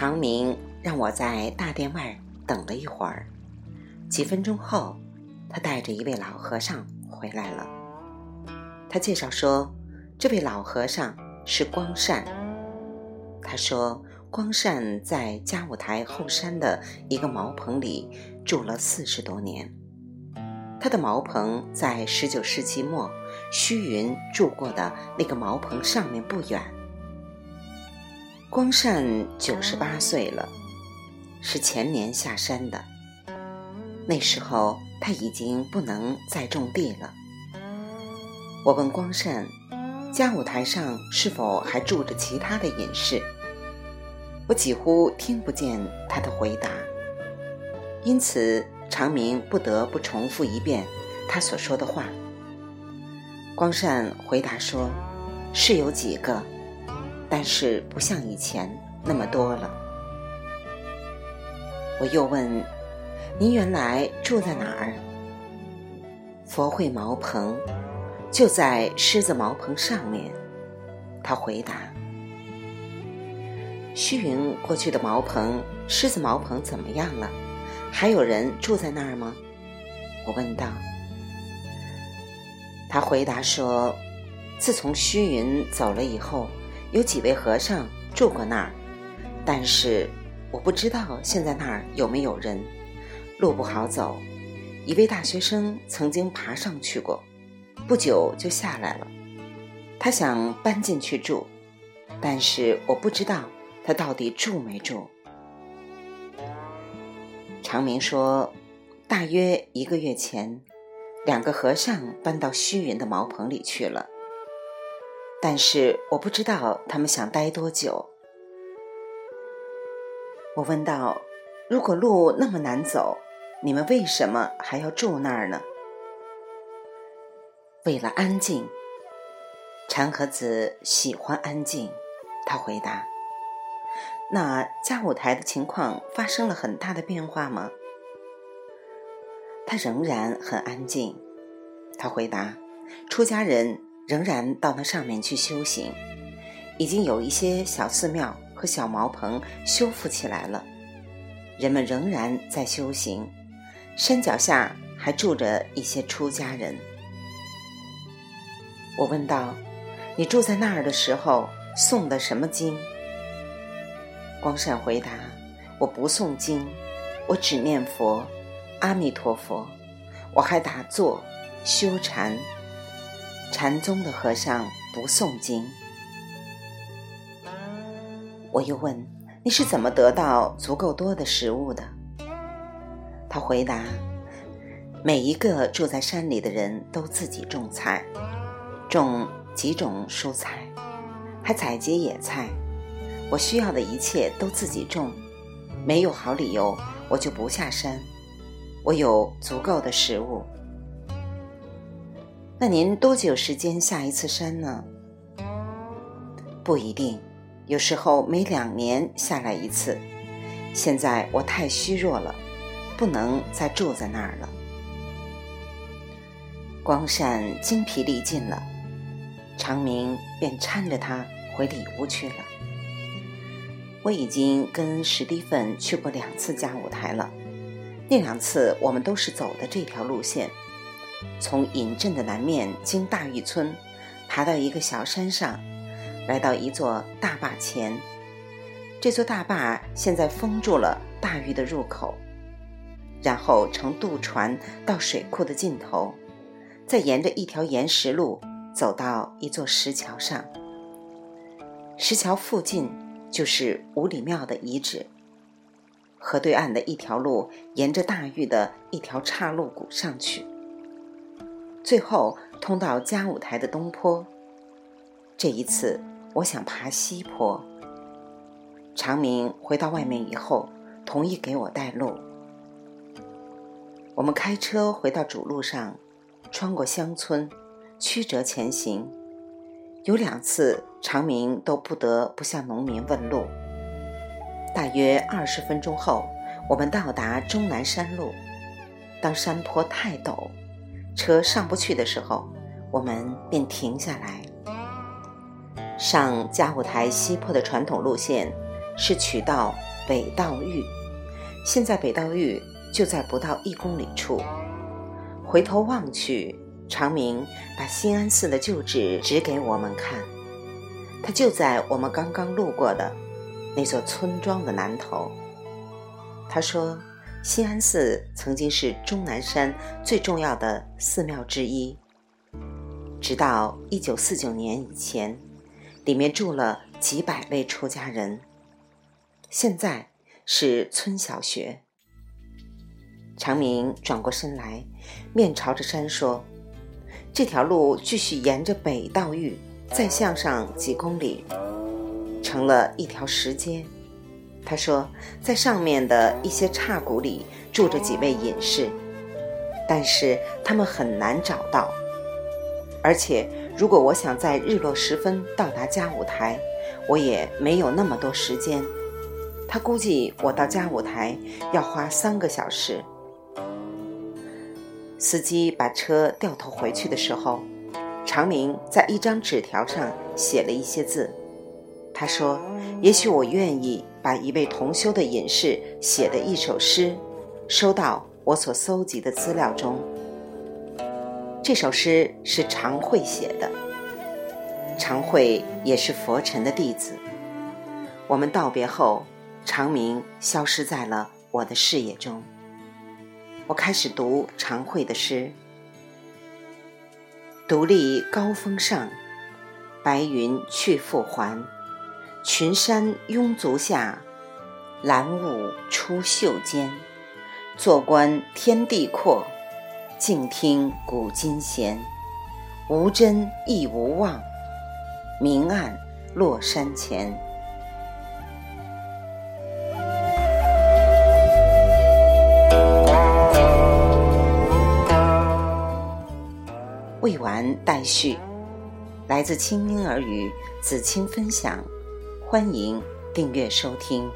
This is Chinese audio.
长明让我在大殿外等了一会儿，几分钟后，他带着一位老和尚回来了。他介绍说，这位老和尚是光善。他说，光善在嘉武台后山的一个茅棚里住了四十多年。他的茅棚在十九世纪末虚云住过的那个茅棚上面不远。光善九十八岁了，是前年下山的。那时候他已经不能再种地了。我问光善，嘉舞台上是否还住着其他的隐士？我几乎听不见他的回答，因此。长明不得不重复一遍他所说的话。光善回答说：“是有几个，但是不像以前那么多了。”我又问：“您原来住在哪儿？”佛会茅棚就在狮子茅棚上面。他回答：“虚云过去的茅棚，狮子茅棚怎么样了？”还有人住在那儿吗？我问道。他回答说：“自从虚云走了以后，有几位和尚住过那儿，但是我不知道现在那儿有没有人。路不好走，一位大学生曾经爬上去过，不久就下来了。他想搬进去住，但是我不知道他到底住没住。”长明说：“大约一个月前，两个和尚搬到虚云的茅棚里去了。但是我不知道他们想待多久。”我问道：“如果路那么难走，你们为什么还要住那儿呢？”为了安静。禅和子喜欢安静，他回答。那嘉舞台的情况发生了很大的变化吗？他仍然很安静。他回答：“出家人仍然到那上面去修行，已经有一些小寺庙和小茅棚修复起来了，人们仍然在修行。山脚下还住着一些出家人。”我问道：“你住在那儿的时候诵的什么经？”光善回答：“我不诵经，我只念佛，阿弥陀佛。我还打坐修禅。禅宗的和尚不诵经。”我又问：“你是怎么得到足够多的食物的？”他回答：“每一个住在山里的人都自己种菜，种几种蔬菜，还采集野菜。”我需要的一切都自己种，没有好理由，我就不下山。我有足够的食物。那您多久时间下一次山呢？不一定，有时候每两年下来一次。现在我太虚弱了，不能再住在那儿了。光善精疲力尽了，长明便搀着他回里屋去了。我已经跟史蒂芬去过两次家舞台了，那两次我们都是走的这条路线，从隐镇的南面经大峪村，爬到一个小山上，来到一座大坝前。这座大坝现在封住了大峪的入口，然后乘渡船到水库的尽头，再沿着一条岩石路走到一座石桥上。石桥附近。就是五里庙的遗址。河对岸的一条路，沿着大峪的一条岔路谷上去，最后通到嘉舞台的东坡。这一次，我想爬西坡。长明回到外面以后，同意给我带路。我们开车回到主路上，穿过乡村，曲折前行。有两次，长明都不得不向农民问路。大约二十分钟后，我们到达终南山路。当山坡太陡，车上不去的时候，我们便停下来。上嘉舞台西坡的传统路线是取道北道峪，现在北道峪就在不到一公里处。回头望去，长明把新安寺的旧址指给我们看，它就在我们刚刚路过的那座村庄的南头。他说，西安寺曾经是终南山最重要的寺庙之一，直到一九四九年以前，里面住了几百位出家人。现在是村小学。长明转过身来，面朝着山说：“这条路继续沿着北道峪，再向上几公里，成了一条石阶。”他说：“在上面的一些岔谷里住着几位隐士，但是他们很难找到。而且，如果我想在日落时分到达嘉舞台，我也没有那么多时间。”他估计我到嘉舞台要花三个小时。司机把车掉头回去的时候，长明在一张纸条上写了一些字。他说：“也许我愿意把一位同修的隐士写的一首诗，收到我所搜集的资料中。这首诗是常慧写的。常慧也是佛尘的弟子。我们道别后。”长明消失在了我的视野中。我开始读常慧的诗：“独立高峰上，白云去复还。群山拥足下，蓝雾出袖间。坐观天地阔，静听古今弦。无真亦无妄，明暗落山前。”未完待续，来自清音儿语子清分享，欢迎订阅收听。